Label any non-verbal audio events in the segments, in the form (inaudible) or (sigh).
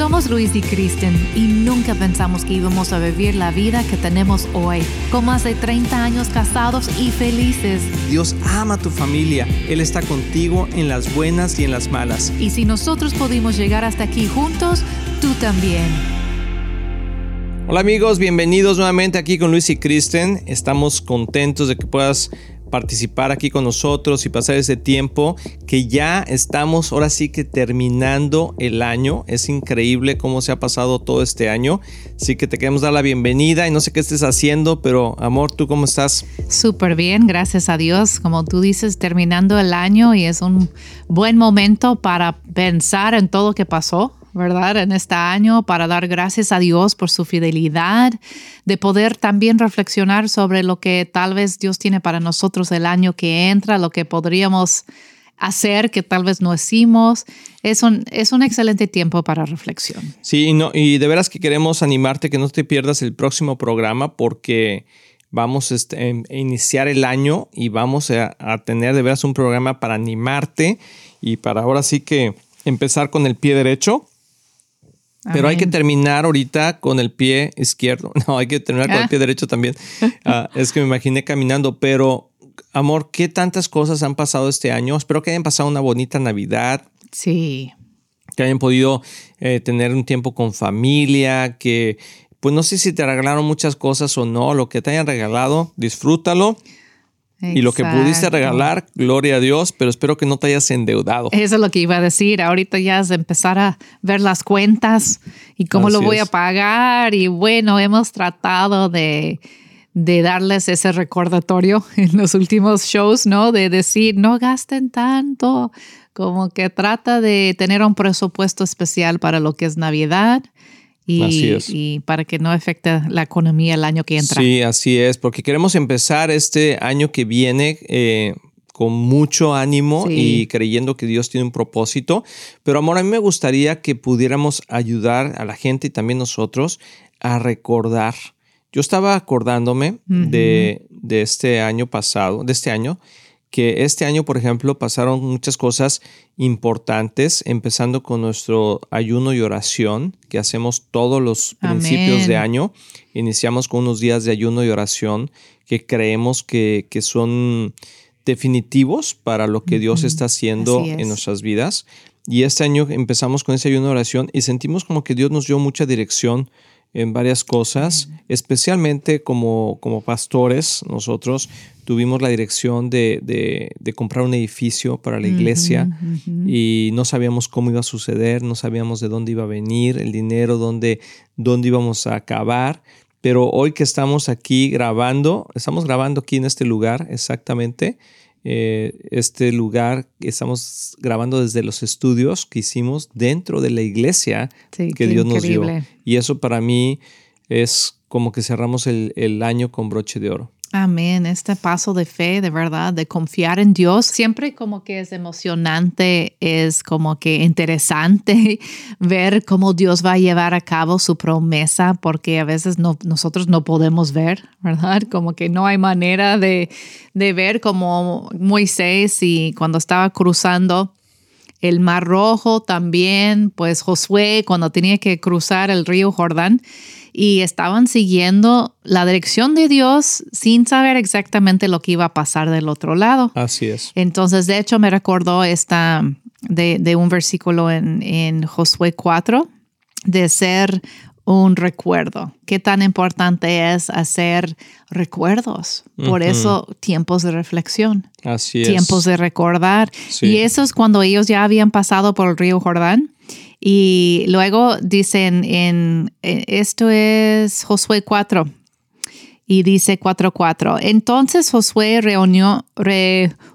Somos Luis y Kristen y nunca pensamos que íbamos a vivir la vida que tenemos hoy, con más de 30 años casados y felices. Dios ama a tu familia, Él está contigo en las buenas y en las malas. Y si nosotros pudimos llegar hasta aquí juntos, tú también. Hola amigos, bienvenidos nuevamente aquí con Luis y Kristen. Estamos contentos de que puedas participar aquí con nosotros y pasar ese tiempo que ya estamos ahora sí que terminando el año. Es increíble cómo se ha pasado todo este año. Así que te queremos dar la bienvenida y no sé qué estés haciendo, pero amor, ¿tú cómo estás? Súper bien, gracias a Dios. Como tú dices, terminando el año y es un buen momento para pensar en todo lo que pasó ¿verdad? En este año para dar gracias a Dios por su fidelidad, de poder también reflexionar sobre lo que tal vez Dios tiene para nosotros el año que entra, lo que podríamos hacer que tal vez no hicimos. Es un, es un excelente tiempo para reflexión. Sí, no, y de veras que queremos animarte que no te pierdas el próximo programa porque vamos este, em, a iniciar el año y vamos a, a tener de veras un programa para animarte y para ahora sí que empezar con el pie derecho pero hay que terminar ahorita con el pie izquierdo. (laughs) No, hay que terminar con el ah. pie derecho también. Ah, es que me imaginé caminando, pero amor, ¿qué tantas cosas han pasado este año? Espero que hayan pasado una bonita Navidad. Sí. Que hayan podido eh, tener un tiempo con familia, que pues no sé si te regalaron muchas cosas o no, lo que te hayan regalado, disfrútalo. Y lo que pudiste regalar, gloria a Dios, pero espero que no te hayas endeudado. Eso es lo que iba a decir. Ahorita ya es empezar a ver las cuentas y cómo lo voy a pagar. Y bueno, hemos tratado de, de darles ese recordatorio (laughs) en los últimos shows, ¿no? De decir, no gasten tanto, como que trata de tener un presupuesto especial para lo que es Navidad y, y, para que no afecte la economía el año que entra. Sí, así es, porque queremos empezar este año que viene eh, con mucho ánimo y creyendo que Dios tiene un propósito. Pero amor, a mí me gustaría que pudiéramos ayudar a la gente y también nosotros a recordar. Yo estaba acordándome de, de este año pasado, de este año, que este año, por ejemplo, pasaron muchas cosas importantes, empezando con nuestro ayuno y oración que hacemos todos los principios de año. Iniciamos con unos días de ayuno y oración que creemos que, que son definitivos para lo que Dios está haciendo en nuestras vidas. Y este año empezamos con ese ayuno y oración y sentimos como que Dios nos dio mucha dirección en varias cosas, especialmente como, como pastores, nosotros tuvimos la dirección de, de, comprar un edificio para la iglesia y no sabíamos cómo iba a suceder, no sabíamos de dónde iba a venir el dinero, dónde, dónde íbamos a acabar. Pero hoy que estamos aquí grabando, estamos grabando aquí en este lugar exactamente, eh, este lugar que estamos grabando desde los estudios que hicimos dentro de la iglesia que Dios nos dio. Y eso para mí es como que cerramos el, el año con broche de oro. Amén. Este paso de fe, de verdad, de confiar en Dios, siempre como que es emocionante, es como que interesante (laughs) ver cómo Dios va a llevar a cabo su promesa, porque a veces no, nosotros no podemos ver, ¿verdad? (laughs) Como que no hay manera de, de ver como Moisés y cuando estaba cruzando el Mar Rojo también, pues Josué cuando tenía que cruzar el río Jordán y estaban siguiendo la dirección de Dios sin saber exactamente lo que iba a pasar del otro lado. Así es. Entonces, de hecho, me recordó esta de, un versículo en, en Josué 4, de ser un recuerdo. Qué tan importante es hacer recuerdos. Por eso, tiempos de reflexión. Así es. Tiempos de recordar. Y eso es cuando ellos ya habían pasado por el río Jordán y luego dicen en, esto es Josué 4 y dice 4.4. Entonces Josué reunió,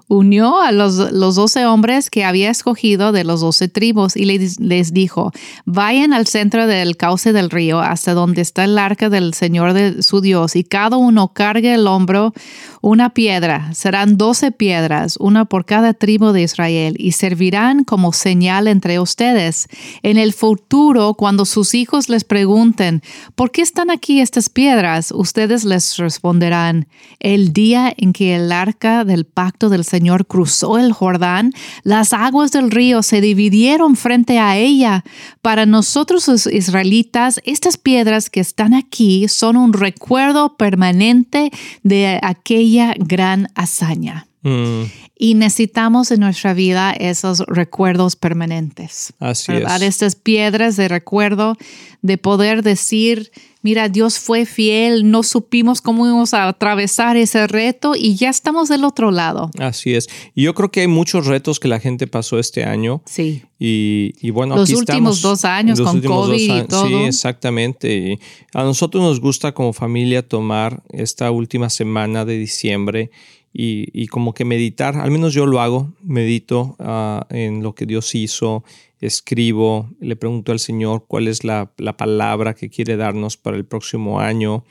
reunió a los, los 12 hombres que había escogido de los doce tribus y les, les, dijo, vayan al centro del cauce del río hasta donde está el arca del Señor de su Dios y cada uno cargue el hombro una piedra. Serán doce piedras, una por cada tribu de Israel y servirán como señal entre ustedes. En el futuro, cuando sus hijos les pregunten, ¿por qué están aquí estas piedras? Ustedes les responderán, el día en que el arca del pacto del Señor Señor cruzó el Jordán, las aguas del río se dividieron frente a ella. Para nosotros los israelitas, estas piedras que están aquí son un recuerdo permanente de aquella gran hazaña. Mm. Y necesitamos en nuestra vida esos recuerdos permanentes. Así es. Estas piedras de recuerdo, de poder decir, mira, Dios fue fiel, no supimos cómo íbamos a atravesar ese reto y ya estamos del otro lado. Así es. Y yo creo que hay muchos retos que la gente pasó este año. Sí. Y, bueno, los últimos dos años con COVID y todo. Sí, exactamente. Y a nosotros nos gusta como familia tomar esta última semana de diciembre y, como que meditar, al menos yo lo hago, medito ah, en lo que Dios hizo, escribo, le pregunto al Señor cuál es la, palabra que quiere darnos para el próximo año.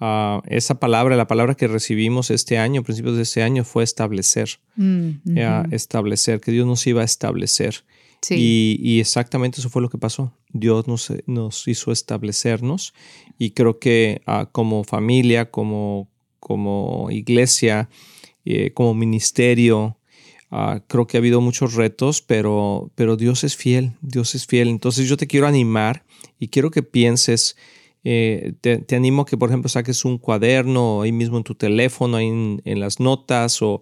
Ah, esa palabra, la palabra que recibimos este año, principios de este año, fue establecer. Mm, establecer, que Dios nos iba a establecer. Y, exactamente eso fue lo que pasó. Dios nos, nos hizo establecernos y creo que ah, como familia, como, como iglesia, eh, como ministerio. Ah, creo que ha habido muchos retos, pero, pero Dios es fiel, Dios es fiel. Entonces yo te quiero animar y quiero que pienses, eh, te, animo a que por ejemplo saques un cuaderno ahí mismo en tu teléfono, ahí en, en las notas o,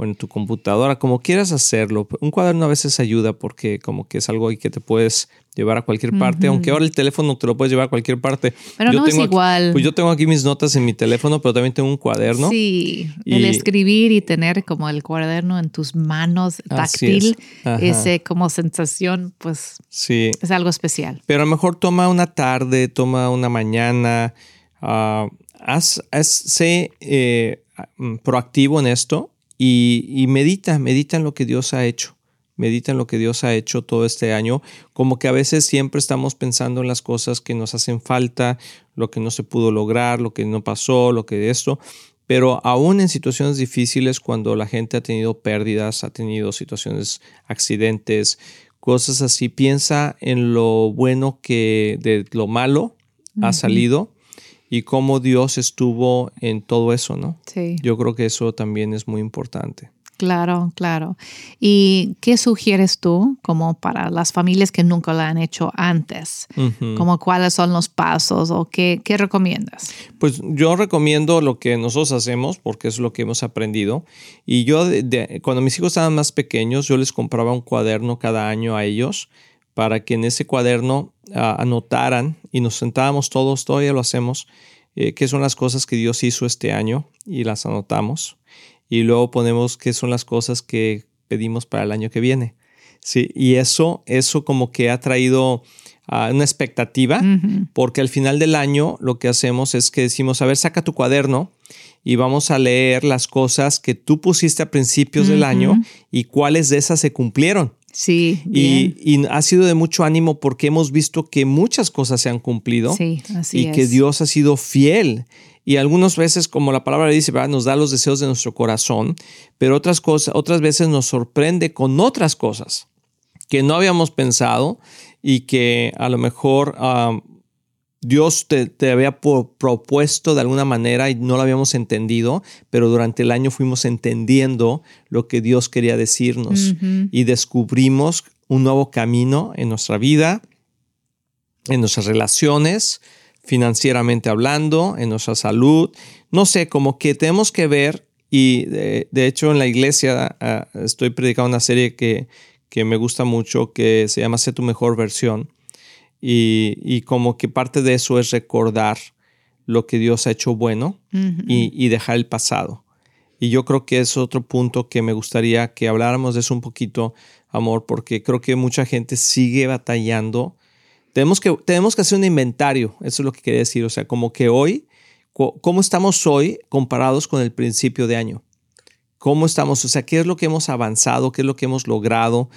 o en tu computadora, como quieras hacerlo. Un cuaderno a veces ayuda porque como que es algo ahí que te puedes llevar a cualquier parte, aunque ahora el teléfono te lo puedes llevar a cualquier parte. Pero no es igual. pues yo tengo aquí mis notas en mi teléfono, pero también tengo un cuaderno. Sí, el escribir y tener como el cuaderno en tus manos táctil, ese como sensación, pues sí. es algo especial. Pero a lo mejor toma una tarde, toma una mañana, uh, haz, sé eh, mm, proactivo en esto y, medita, medita en lo que Dios ha hecho medita en lo que Dios ha hecho todo este año, como que a veces siempre estamos pensando en las cosas que nos hacen falta, lo que no se pudo lograr, lo que no pasó, lo que esto, pero aún en situaciones difíciles, cuando la gente ha tenido pérdidas, ha tenido situaciones, accidentes, cosas así, piensa en lo bueno que de lo malo ha salido y cómo Dios estuvo en todo eso, ¿no? Sí. Yo creo que eso también es muy importante. Claro, claro. ¿Y qué sugieres tú como para las familias que nunca lo han hecho antes? Como cuáles son los pasos o qué, qué, recomiendas? Pues yo recomiendo lo que nosotros hacemos porque es lo que hemos aprendido. Y yo, cuando mis hijos estaban más pequeños, yo les compraba un cuaderno cada año a ellos para que en ese cuaderno ah, anotaran y nos sentábamos todos, todavía lo hacemos, eh, qué son las cosas que Dios hizo este año y las anotamos. Y luego ponemos qué son las cosas que pedimos para el año que viene. Sí, y eso, eso como que ha traído ah, una expectativa, porque al final del año lo que hacemos es que decimos, a ver, saca tu cuaderno y vamos a leer las cosas que tú pusiste a principios del año y cuáles de esas se cumplieron. Sí. Y, ha sido de mucho ánimo porque hemos visto que muchas cosas se han cumplido. Sí, así y que Dios ha sido fiel. Y algunas veces, como la palabra dice, nos da los deseos de nuestro corazón, pero otras cosas, otras veces nos sorprende con otras cosas que no habíamos pensado y que a lo mejor Dios te, había propuesto de alguna manera y no lo habíamos entendido, pero durante el año fuimos entendiendo lo que Dios quería decirnos y descubrimos un nuevo camino en nuestra vida, en nuestras relaciones, financieramente hablando, en nuestra salud. No sé, como que tenemos que ver, y de, hecho en la iglesia ah, estoy predicando una serie que, que me gusta mucho que se llama Sé tu mejor versión y, como que parte de eso es recordar lo que Dios ha hecho bueno y, dejar el pasado. Y yo creo que es otro punto que me gustaría que habláramos de eso un poquito, amor, porque creo que mucha gente sigue batallando. Tenemos que, tenemos que hacer un inventario, eso es lo que quería decir, o sea, como que hoy, ¿cómo estamos hoy comparados con el principio de año? ¿Cómo estamos? O sea, ¿qué es lo que hemos avanzado? ¿Qué es lo que hemos logrado?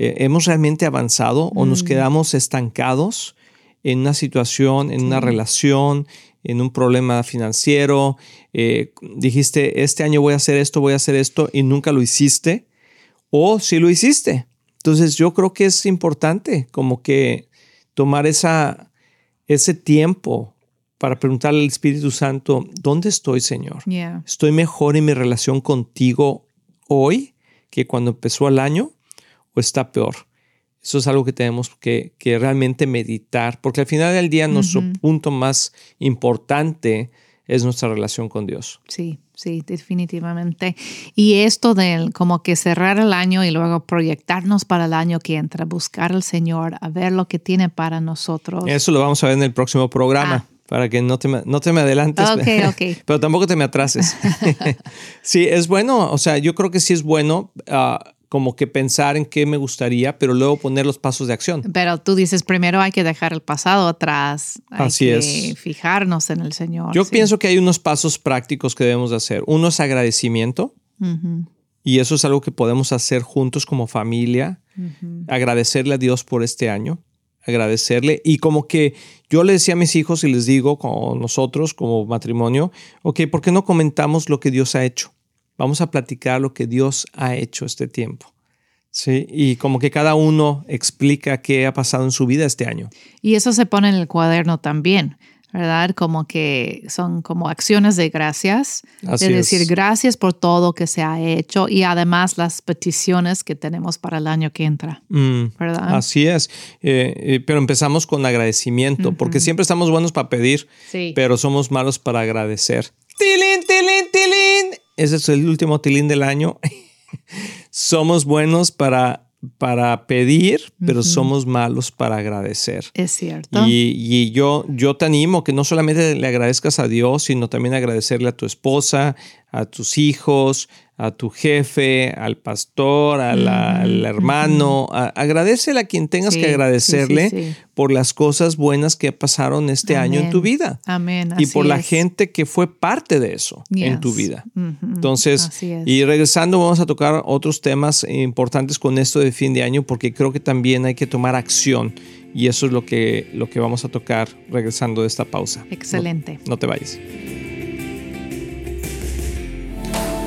Eh, ¿Hemos realmente avanzado o nos mm. quedamos estancados en una situación, en una relación, en un problema financiero? Eh, dijiste, este año voy a hacer esto, voy a hacer esto y nunca lo hiciste. O si lo hiciste. Entonces yo creo que es importante como que tomar esa, ese tiempo para preguntarle al Espíritu Santo, ¿dónde estoy, Señor? ¿Estoy mejor en mi relación contigo hoy que cuando empezó el año o está peor? Eso es algo que tenemos que, realmente meditar, porque al final del día nuestro punto más importante es nuestra relación con Dios. Sí, sí, definitivamente. Y esto de como que cerrar el año y luego proyectarnos para el año que entra, buscar al Señor, a ver lo que tiene para nosotros. Eso lo vamos a ver en el próximo programa. Ah. Para que no te, no te me adelantes, (laughs) pero tampoco te me atrases. (laughs) (laughs) sí, es bueno, o sea, yo creo que sí es bueno ah, como que pensar en qué me gustaría, pero luego poner los pasos de acción. Pero tú dices, primero hay que dejar el pasado atrás. Hay Así que es. Fijarnos en el Señor. Yo pienso que hay unos pasos prácticos que debemos de hacer. Uno es agradecimiento. Y eso es algo que podemos hacer juntos como familia. Agradecerle a Dios por este año. Agradecerle. Y como que yo le decía a mis hijos y les digo, con nosotros como matrimonio, ok, ¿por qué no comentamos lo que Dios ha hecho? Vamos a platicar lo que Dios ha hecho este tiempo. Sí, y como que cada uno explica qué ha pasado en su vida este año. Y eso se pone en el cuaderno también, ¿verdad? Como que son como acciones de gracias, Así de decir gracias por todo que se ha hecho y además las peticiones que tenemos para el año que entra, mm, ¿verdad? Así es, eh, eh, pero empezamos con agradecimiento, porque siempre estamos buenos para pedir, pero somos malos para agradecer. ¡Tilín, tilín, tilín! Ese es el último tilín del año. (laughs) somos buenos para, para pedir, pero somos malos para agradecer. Es cierto. Y, yo, yo te animo que no solamente le agradezcas a Dios, sino también agradecerle a tu esposa, a tus hijos, a tu jefe, al pastor, al hermano. agradecele a quien tengas que agradecerle por las cosas buenas que pasaron este año en tu vida. Amén. y por la gente que fue parte de eso en tu vida. Entonces, y regresando, vamos a tocar otros temas importantes con esto de fin de año, porque creo que también hay que tomar acción. Y eso es lo que, lo que vamos a tocar regresando de esta pausa. Excelente. no te vayas.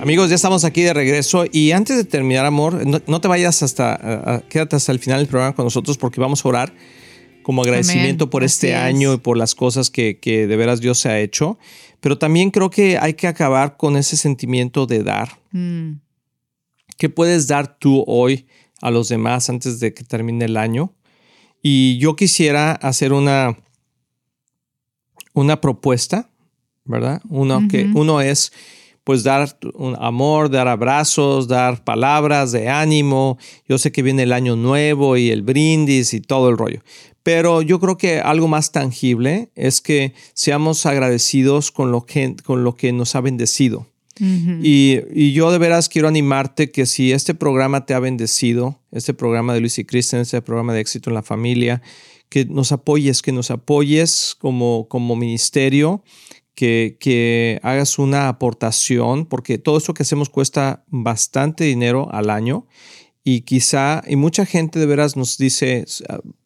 Amigos, ya estamos aquí de regreso y antes de terminar, amor, no, te vayas hasta, quédate hasta el final del programa con nosotros porque vamos a orar como agradecimiento por este año y por las cosas que, de veras Dios se ha hecho. Pero también creo que hay que acabar con ese sentimiento de dar. Mm. ¿Qué puedes dar tú hoy a los demás antes de que termine el año? Y yo quisiera hacer una, una propuesta, ¿verdad? Uno, que, uno es pues dar un amor, dar abrazos, dar palabras de ánimo. Yo sé que viene el año nuevo y el brindis y todo el rollo. Pero yo creo que algo más tangible es que seamos agradecidos con lo que, con lo que nos ha bendecido. y, yo de veras quiero animarte que si este programa te ha bendecido, este programa de Luis y Kristen, este programa de éxito en la familia, que nos apoyes, que nos apoyes como, como ministerio, que, hagas una aportación, porque todo esto que hacemos cuesta bastante dinero al año y quizá, y mucha gente de veras nos dice,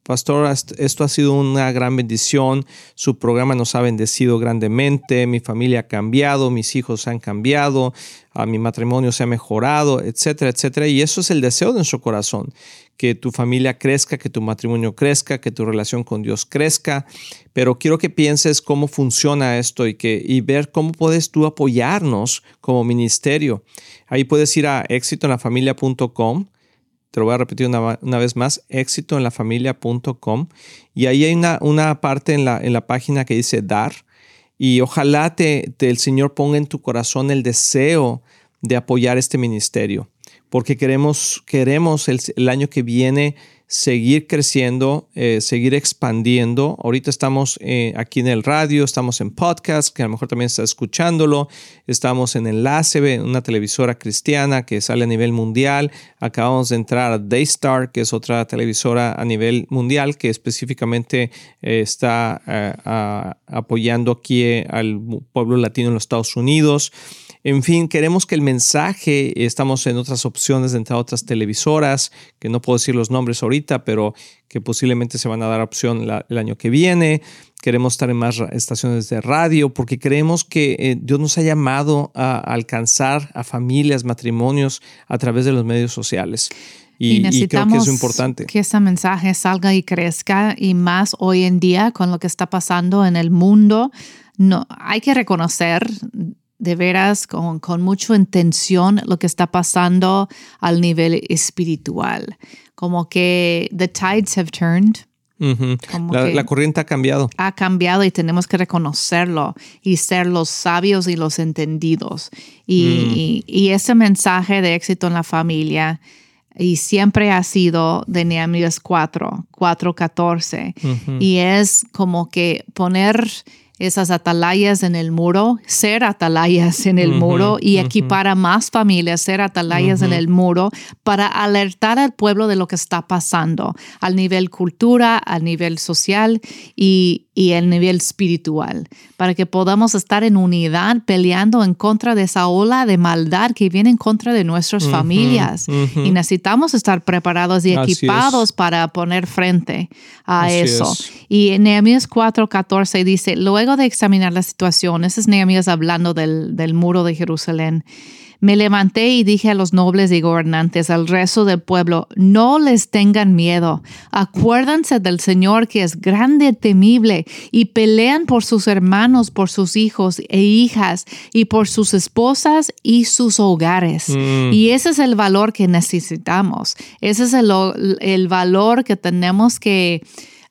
Pastor, esto ha sido una gran bendición, su programa nos ha bendecido grandemente, mi familia ha cambiado, mis hijos han cambiado, a mi matrimonio se ha mejorado, etcétera, etcétera. Y eso es el deseo de nuestro corazón, que tu familia crezca, que tu matrimonio crezca, que tu relación con Dios crezca. Pero quiero que pienses cómo funciona esto y, que, y ver cómo puedes tú apoyarnos como ministerio. Ahí puedes ir a exitoenlafamilia.com te lo voy a repetir una, vez más, éxitoenlafamilia.com. Y ahí hay una, una parte en la, en la página que dice dar. Y ojalá te, el Señor ponga en tu corazón el deseo de apoyar este ministerio, porque queremos, queremos el, el año que viene seguir creciendo, eh, seguir expandiendo. Ahorita estamos eh, aquí en el radio, estamos en podcast, que a lo mejor también está escuchándolo. Estamos en Enlace, una televisora cristiana que sale a nivel mundial. Acabamos de entrar a Daystar, que es otra televisora a nivel mundial que específicamente eh, está apoyando aquí al pueblo latino en los Estados Unidos. En fin, queremos que el mensaje, estamos en otras opciones entre otras televisoras, que no puedo decir los nombres ahorita, pero que posiblemente se van a dar opción el año que viene. Queremos estar en más estaciones de radio porque creemos que eh, Dios nos ha llamado a alcanzar a familias, matrimonios a través de los medios sociales. Y, necesitamos creo que es importante. Que ese mensaje salga y crezca y más hoy en día con lo que está pasando en el mundo. No, hay que reconocer de veras con, con mucha intención lo que está pasando al nivel espiritual. Como que the tides have turned. la, corriente ha cambiado. Ha cambiado y tenemos que reconocerlo y ser los sabios y los entendidos. Y, mm. y, ese mensaje de éxito en la familia y siempre ha sido de Nehemías 4, 4, 14. Y es como que poner esas atalayas en el muro, ser atalayas en el muro y equipar a más familias, ser atalayas en el muro para alertar al pueblo de lo que está pasando al nivel cultura, al nivel social y, y el nivel espiritual, para que podamos estar en unidad peleando en contra de esa ola de maldad que viene en contra de nuestras familias. Y necesitamos estar preparados y equipados para poner frente a eso. Y en Nehemías 4:14 dice, luego de examinar la situación, ese es Nehemías hablando del, del muro de Jerusalén, me levanté y dije a los nobles y gobernantes, al resto del pueblo, no les tengan miedo. Acuérdense del Señor que es grande, temible, y pelean por sus hermanos, por sus hijos e hijas, y por sus esposas y sus hogares. Mm. Y ese es el valor que necesitamos. Ese es el, el valor que tenemos que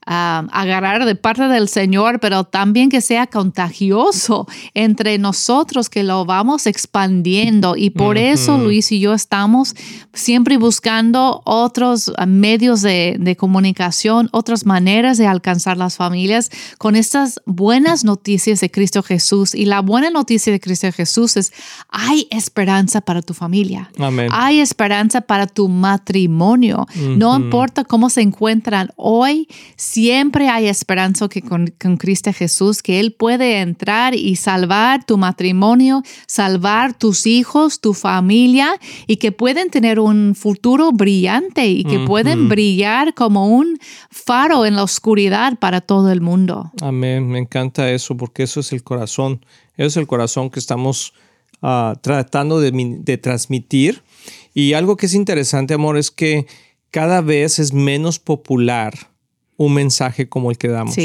agarrar de parte del Señor, pero también que sea contagioso entre nosotros, que lo vamos expandiendo. Y por eso Luis y yo estamos siempre buscando otros medios de, de comunicación, otras maneras de alcanzar las familias con estas buenas noticias de Cristo Jesús. Y la buena noticia de Cristo Jesús es, hay esperanza para tu familia. Hay esperanza para tu matrimonio. No importa cómo se encuentran hoy, Siempre hay esperanza que con, Cristo Jesús, que Él puede entrar y salvar tu matrimonio, salvar tus hijos, tu familia y que pueden tener un futuro brillante y que pueden brillar como un faro en la oscuridad para todo el mundo. Amén, me encanta eso porque eso es el corazón, eso es el corazón que estamos ah, tratando de, de transmitir. Y algo que es interesante, amor, es que cada vez es menos popular un mensaje como el que damos.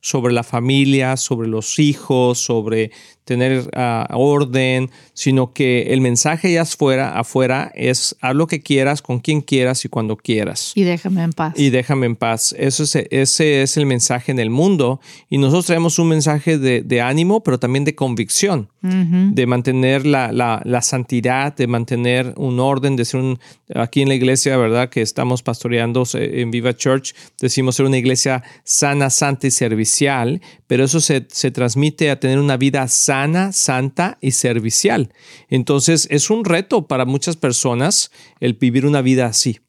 Sobre la familia, sobre los hijos, sobre tener ah, orden, sino que el mensaje ya afuera, afuera es haz lo que quieras, con quien quieras y cuando quieras. Y déjame en paz. Y déjame en paz. Eso es, ese es el mensaje en el mundo. Y nosotros traemos un mensaje de, ánimo, pero también de convicción, de mantener la, la, santidad, de mantener un orden, de ser un, aquí en la iglesia, ¿verdad? Que estamos pastoreando en Viva Church, decimos ser una iglesia sana, santa y servicial, pero eso se, se transmite a tener una vida sana sana, santa y servicial. Entonces es un reto para muchas personas el vivir una vida así.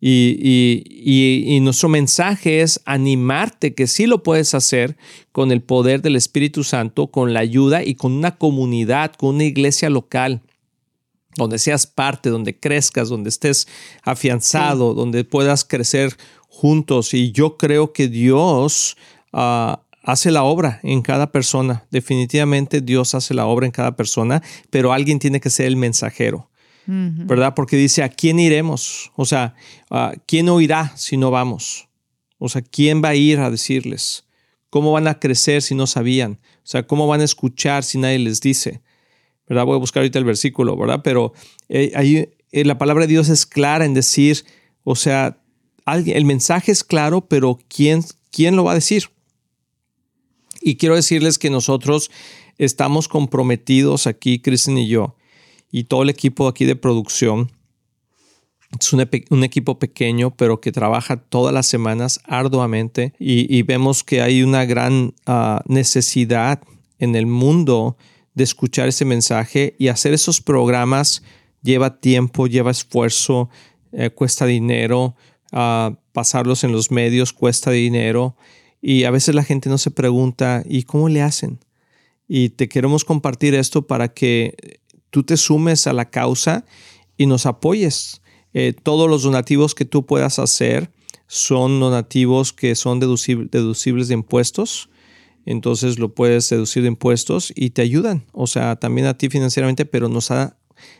Y, nuestro mensaje es animarte que sí lo puedes hacer con el poder del Espíritu Santo, con la ayuda y con una comunidad, con una iglesia local, donde seas parte, donde crezcas, donde estés afianzado, donde puedas crecer juntos. Y yo creo que Dios ah, hace la obra en cada persona. Definitivamente Dios hace la obra en cada persona, pero alguien tiene que ser el mensajero. ¿Verdad? Porque dice, ¿a quién iremos? O sea, ¿quién oirá si no vamos? O sea, ¿quién va a ir a decirles? ¿Cómo van a crecer si no sabían? O sea, ¿cómo van a escuchar si nadie les dice? ¿Verdad? Voy a buscar ahorita el versículo, ¿verdad? Pero eh, ahí eh, la palabra de Dios es clara en decir, o sea, alguien, el mensaje es claro, pero ¿quién, quién lo va a decir? Y quiero decirles que nosotros estamos comprometidos aquí, Kristen y yo, y todo el equipo aquí de producción. Es un, equipo pequeño, pero que trabaja todas las semanas arduamente y, vemos que hay una gran ah, necesidad en el mundo de escuchar ese mensaje y hacer esos programas lleva tiempo, lleva esfuerzo, eh, cuesta dinero, ah, pasarlos en los medios cuesta dinero y a veces la gente no se pregunta, ¿y cómo le hacen? Y te queremos compartir esto para que tú te sumes a la causa y nos apoyes. Eh, todos los donativos que tú puedas hacer son donativos que son deducibles de impuestos. Entonces lo puedes deducir de impuestos y te ayudan. O sea, también a ti financieramente, pero nos,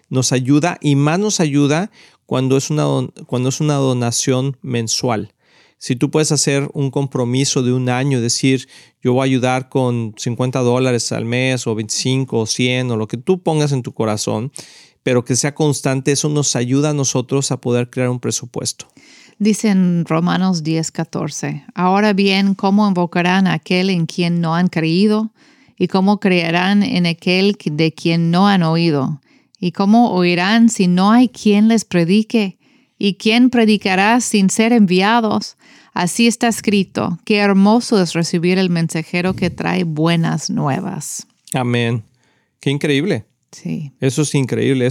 nos ayuda y más nos ayuda cuando es una, cuando es una donación mensual. Si tú puedes hacer un compromiso de un año, decir, yo voy a ayudar con 50 dólares al mes o 25 o 100 o lo que tú pongas en tu corazón, pero que sea constante, eso nos ayuda a nosotros a poder crear un presupuesto. Dice en Romanos 10, 14, ahora bien, ¿cómo invocarán a aquel en quien no han creído? ¿Y cómo creerán en aquel de quien no han oído? ¿Y cómo oirán si no hay quien les predique? ¿Y quién predicará sin ser enviados? Así está escrito, qué hermoso es recibir el mensajero que trae buenas nuevas. Amén. Qué increíble. Sí. Eso es increíble.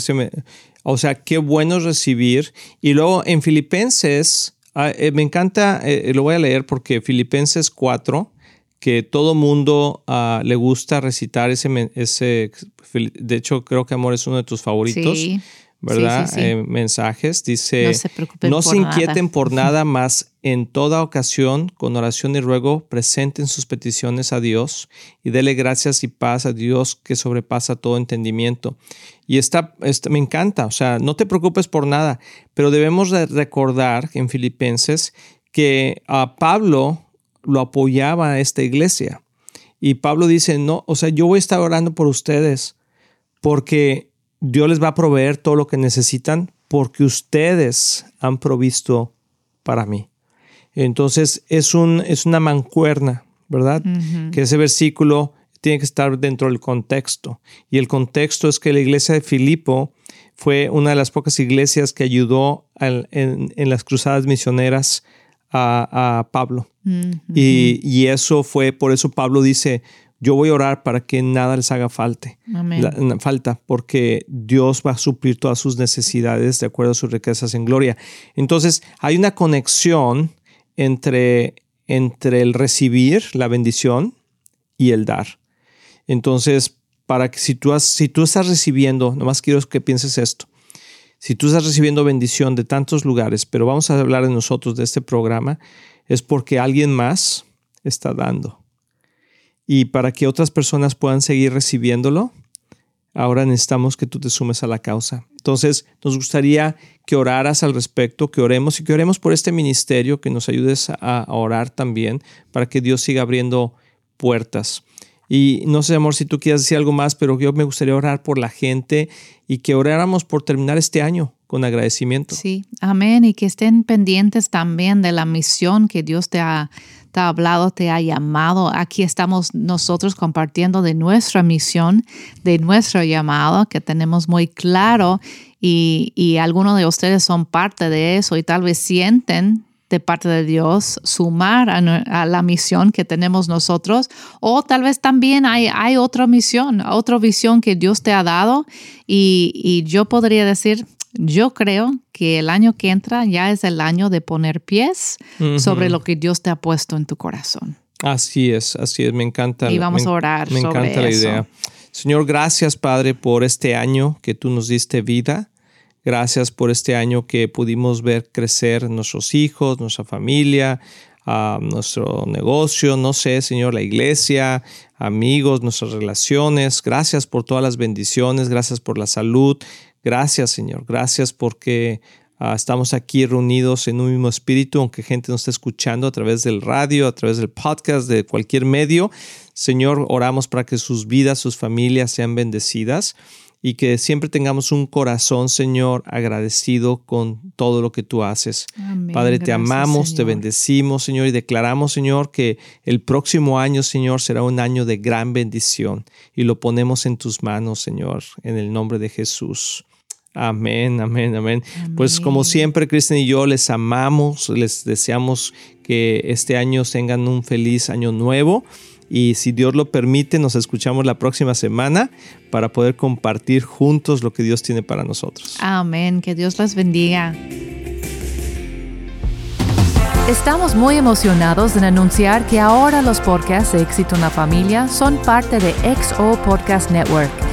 o sea, qué bueno recibir. Y luego en Filipenses, ah, eh, me encanta, eh, lo voy a leer porque Filipenses 4, que todo mundo ah, le gusta recitar ese, ese, de hecho creo que Amor es uno de tus favoritos. Sí. ¿Verdad? Eh, mensajes. Dice, no se, inquieten por (laughs) nada más, en toda ocasión, con oración y ruego, presenten sus peticiones a Dios y dele gracias y paz a Dios que sobrepasa todo entendimiento. Y esta, me encanta, o sea, no te preocupes por nada, pero debemos recordar en Filipenses que a Pablo lo apoyaba a esta iglesia. Y Pablo dice, no, o sea, yo voy a estar orando por ustedes porque Dios les va a proveer todo lo que necesitan porque ustedes han provisto para mí. Entonces es, un, es una mancuerna, ¿verdad? Que ese versículo tiene que estar dentro del contexto. Y el contexto es que la iglesia de Filipo fue una de las pocas iglesias que ayudó en, las cruzadas misioneras a, Pablo. y, y, eso fue, por eso Pablo dice, yo voy a orar para que nada les haga falta, falta, porque Dios va a suplir todas sus necesidades de acuerdo a sus riquezas en gloria. Entonces, hay una conexión entre, entre el recibir la bendición y el dar. Entonces, para que si tú, has, si tú estás recibiendo, nomás quiero que pienses esto, si tú estás recibiendo bendición de tantos lugares, pero vamos a hablar de nosotros, de este programa, es porque alguien más está dando y para que otras personas puedan seguir recibiéndolo, ahora necesitamos que tú te sumes a la causa. Entonces, nos gustaría que oraras al respecto, que oremos y que oremos por este ministerio, que nos ayudes a orar también para que Dios siga abriendo puertas. Y no sé, amor, si tú quieres decir algo más, pero yo me gustaría orar por la gente y que oráramos por terminar este año con agradecimiento. Sí, amén. Y que estén pendientes también de la misión que Dios te ha, hablado, te ha llamado. Aquí estamos nosotros compartiendo de nuestra misión, de nuestro llamado, que tenemos muy claro y, y algunos de ustedes son parte de eso y tal vez sienten de parte de Dios, sumar a, la misión que tenemos nosotros, o tal vez también hay, hay otra misión, otra visión que Dios te ha dado y, y yo podría decir, yo creo que el año que entra ya es el año de poner pies sobre lo que Dios te ha puesto en tu corazón. Así es, así es, me encanta. Y vamos a orar. Me encanta la idea. Señor, gracias Padre por este año que tú nos diste vida. Gracias por este año que pudimos ver crecer nuestros hijos, nuestra familia, nuestro negocio, no sé, Señor, la iglesia, amigos, nuestras relaciones. Gracias por todas las bendiciones, gracias por la salud. Gracias, Señor. Gracias porque ah, estamos aquí reunidos en un mismo espíritu, aunque gente nos esté escuchando a través del radio, a través del podcast, de cualquier medio. Señor, oramos para que sus vidas, sus familias sean bendecidas y que siempre tengamos un corazón, Señor, agradecido con todo lo que tú haces. Padre, te amamos, te bendecimos, Señor, y declaramos, Señor, que el próximo año, Señor, será un año de gran bendición y lo ponemos en tus manos, Señor, en el nombre de Jesús. Amén, amén, amén, Pues como siempre, Cristian y yo les amamos, les deseamos que este año tengan un feliz año nuevo y si Dios lo permite, nos escuchamos la próxima semana para poder compartir juntos lo que Dios tiene para nosotros. Amén, que Dios las bendiga. Estamos muy emocionados en anunciar que ahora los podcasts de Éxito en la Familia son parte de XO Podcast Network